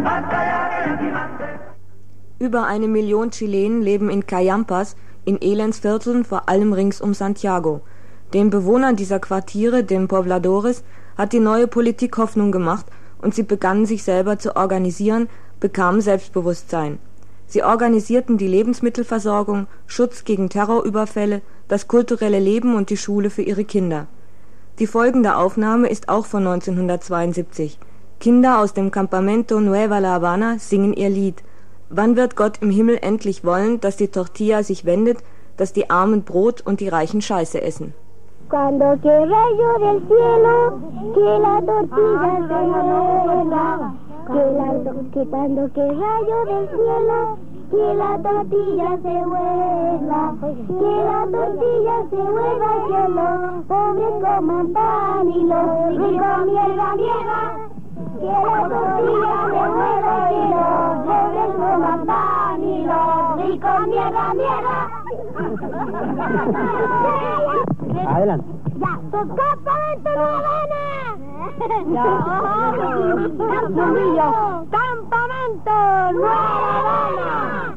basta ya que mande. Über eine Million Chilenen leben in Cayampas, in Elendsvierteln, vor allem rings um Santiago. Den Bewohnern dieser Quartiere, den Pobladores, hat die neue Politik Hoffnung gemacht und sie begannen sich selber zu organisieren, bekamen Selbstbewusstsein. Sie organisierten die Lebensmittelversorgung, Schutz gegen Terrorüberfälle, das kulturelle Leben und die Schule für ihre Kinder. Die folgende Aufnahme ist auch von 1972. Kinder aus dem Campamento Nueva La Habana singen ihr Lied. Wann wird Gott im Himmel endlich wollen, dass die Tortilla sich wendet, dass die Armen Brot und die Reichen Scheiße essen? Cuando que rayo del cielo, que la tortilla se mueva, que la, que cuando que rayo del cielo, que la tortilla se vuelva, que la tortilla se vuelva, que los pobres coman pan y los ricos mierda, mierda. Que la tortilla se vuelva, que los pobres coman pan y los ricos mierda, mierda. Adelante. Ya, campamento Nueva Ya, campamento Nueva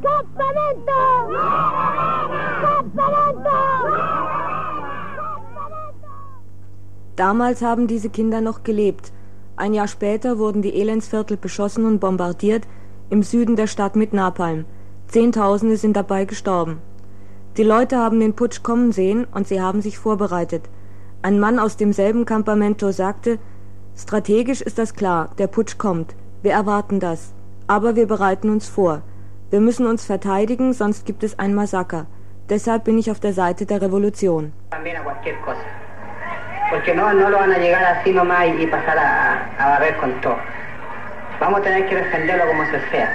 Campamento Campamento Damals haben diese Kinder noch gelebt. Ein Jahr später wurden die Elendsviertel beschossen und bombardiert, im Süden der Stadt mit Napalm. Zehntausende sind dabei gestorben. Die Leute haben den Putsch kommen sehen und sie haben sich vorbereitet. Ein Mann aus demselben Campamento sagte, strategisch ist das klar, der Putsch kommt. Wir erwarten das. Aber wir bereiten uns vor. Wir müssen uns verteidigen, sonst gibt es ein Massaker. Deshalb bin ich auf der Seite der Revolution. Porque no, no lo van a llegar así nomás y, y pasar a, a barrer con todo. Vamos a tener que defenderlo como se sea.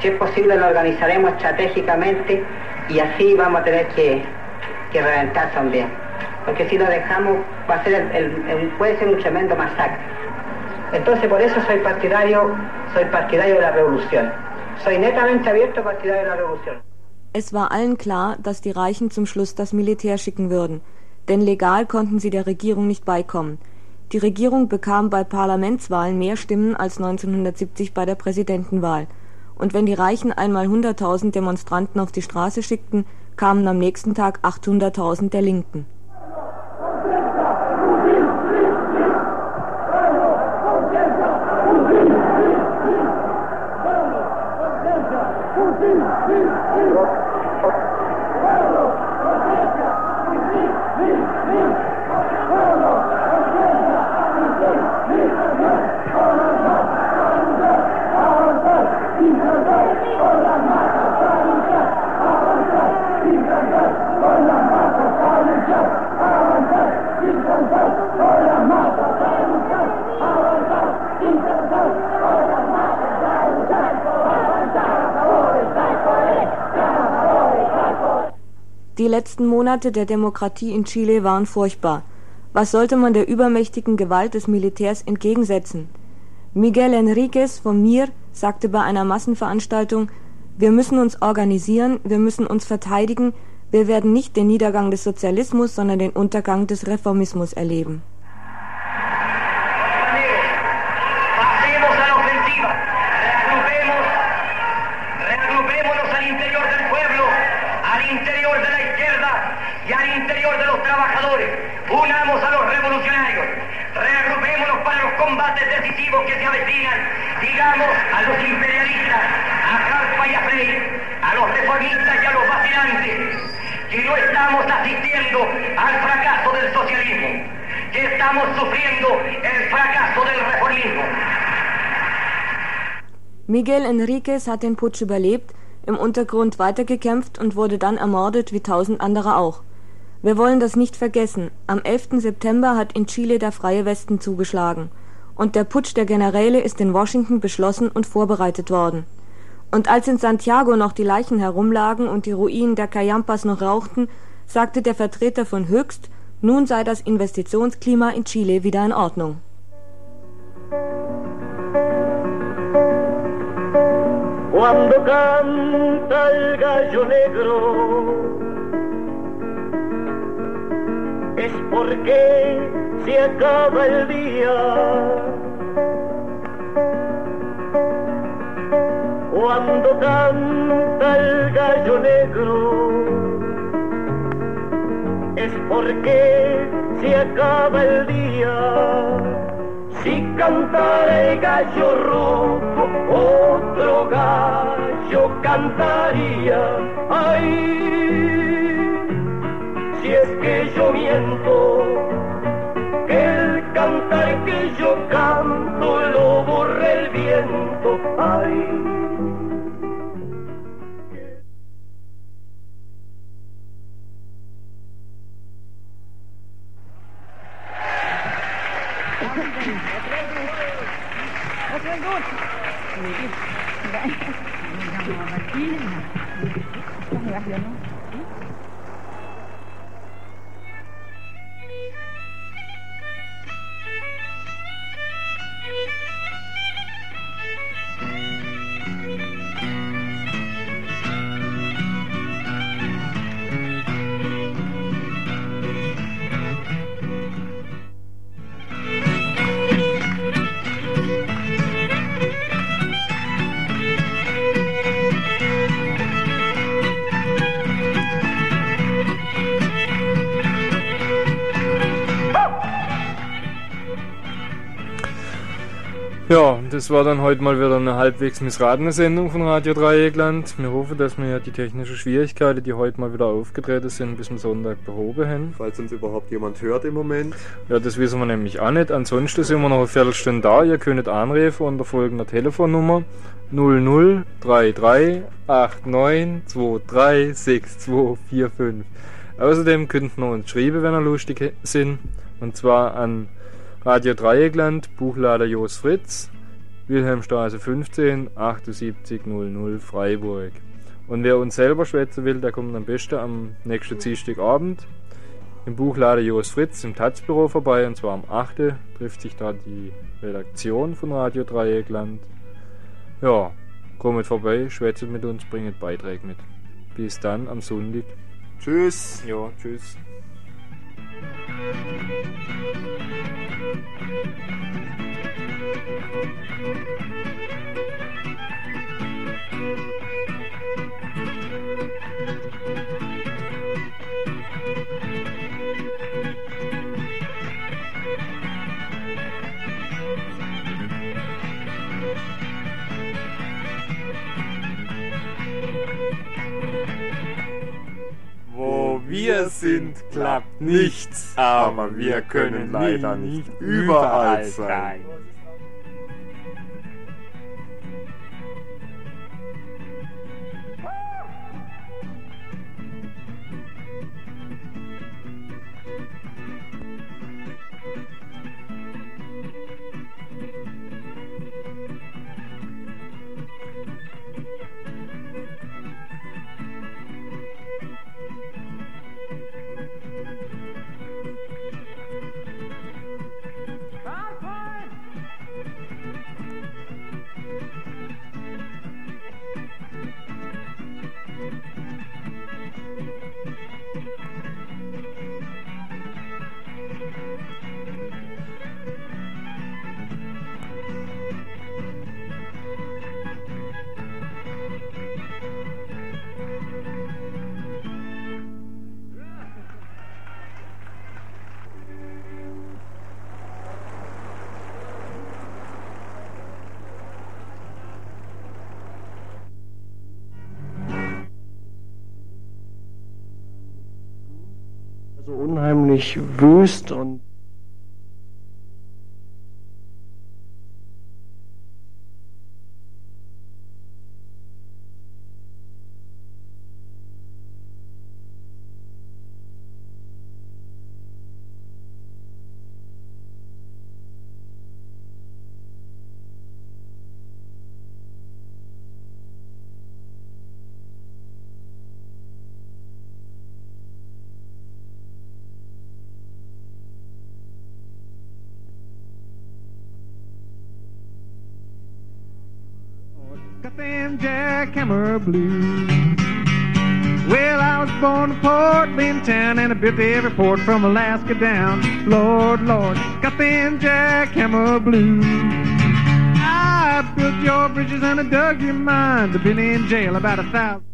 Si es posible lo organizaremos estratégicamente y así vamos a tener que, que reventar también. Porque si lo dejamos va a ser el, el- el- puede ser un tremendo masacre. Entonces por eso soy partidario, soy partidario de la revolución. Soy netamente abierto partidario de la revolución. Es war allen klar, dass die Reichen zum Schluss das Militär schicken würden, denn legal konnten sie der Regierung nicht beikommen. Die Regierung bekam bei Parlamentswahlen mehr Stimmen als 1970 bei der Präsidentenwahl. Und wenn die Reichen einmal 100.000 Demonstranten auf die Straße schickten, kamen am nächsten Tag 800.000 der Linken. Die letzten Monate der Demokratie in Chile waren furchtbar. Was sollte man der übermächtigen Gewalt des Militärs entgegensetzen? Miguel Enriquez von MIR sagte bei einer Massenveranstaltung, wir müssen uns organisieren, wir müssen uns verteidigen, wir werden nicht den Niedergang des Sozialismus, sondern den Untergang des Reformismus erleben. Pasemos a la ofensiva. Reagrupemos, reagrupémonos al interior del pueblo, al interior de la izquierda y al interior de los trabajadores. Unamos a los revolucionarios. Reagrupémonos para los combates decisivos que se avecinan. Digamos a los imperialistas, a Carpa y a Frey, a los reformistas y a los vacilantes, que no estamos asistiendo al fracaso del socialismo, que estamos sufriendo el fracaso del reformismo. Miguel Enriquez hat den Putsch überlebt, im Untergrund weitergekämpft und wurde dann ermordet wie tausend andere auch. Wir wollen das nicht vergessen. Am 11. September hat in Chile der Freie Westen zugeschlagen. Und der Putsch der Generäle ist in Washington beschlossen und vorbereitet worden. Und als in Santiago noch die Leichen herumlagen und die Ruinen der Cayampas noch rauchten, sagte der Vertreter von Höchst, nun sei das Investitionsklima in Chile wieder in Ordnung. Cuando canta el gallo negro es porque se acaba el día. Cuando canta el gallo negro es porque se acaba el día. si cantara el gallo rojo, otro gallo cantaría. Ay, es que yo miento, el cantar que yo canto lo borra el viento. Ay. Das war dann heute mal wieder eine halbwegs missratene Sendung von Radio Dreieckland. Wir hoffen, dass wir die technischen Schwierigkeiten, die heute mal wieder aufgetreten sind, bis zum Sonntag behoben haben. Falls uns überhaupt jemand hört im Moment. Ja, das wissen wir nämlich auch nicht. Ansonsten sind wir noch eine Viertelstunde da. Ihr könnt anrufen unter folgender Telefonnummer 0033 89 23 6245. Außerdem könnten wir uns schreiben, wenn ihr lustig sind. Und zwar an Radio Dreieckland, Buchlader Jos Fritz, Wilhelmstraße 15, 7800 Freiburg. Und wer uns selber schwätzen will, der kommt am besten am nächsten Dienstagabend im Buchlader Jos Fritz im Taz-Büro vorbei. Und zwar am 8. trifft sich da die Redaktion von Radio Dreieckland. Ja, kommt vorbei, schwätzt mit uns, bringt Beiträge mit. Bis dann am Sonntag. Tschüss. Ja, tschüss. Wir sind, klappt nichts, aber wir können leider nicht überall sein. Wüst und Them jackhammer blues. Well, I was born in Portland town and I built every port from Alaska down. Lord, Lord, got them jackhammer blues. I built your bridges and I dug your mines. I've been in jail about a thousand.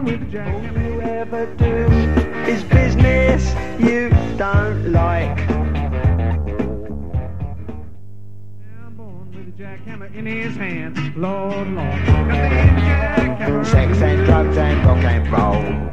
Born with a jackhammer. All you ever do is business you don't like. With a jackhammer in his hand, Lord, Lord. Sex and drugs and rock and roll.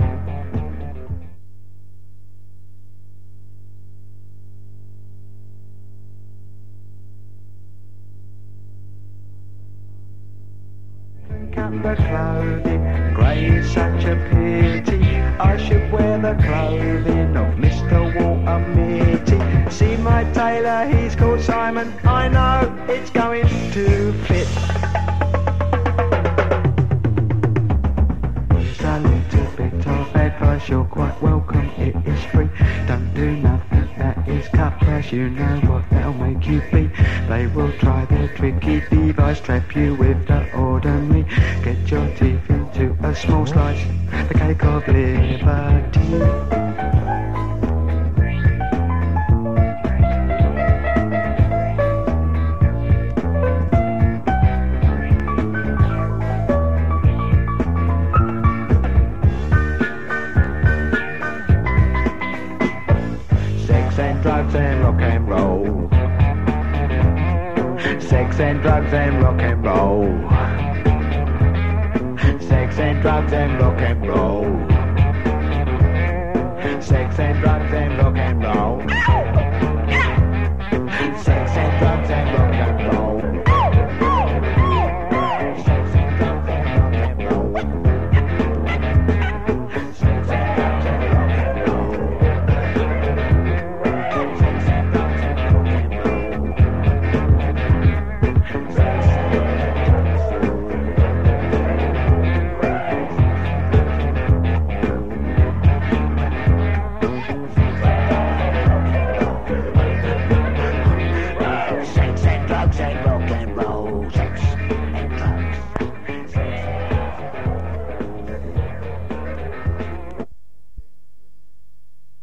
The clothing, grey is such a pity. I should wear the clothing of Mr. Walter Mitty. See my tailor, he's called Simon. I know it's going to fit. Here's a little bit of advice, you're quite welcome, it is free. Don't do nothing that is cut press, you know what they'll make you be. They will try their tricky device, trap you with the ordinary. Get your teeth into a small slice, the cake of liberty.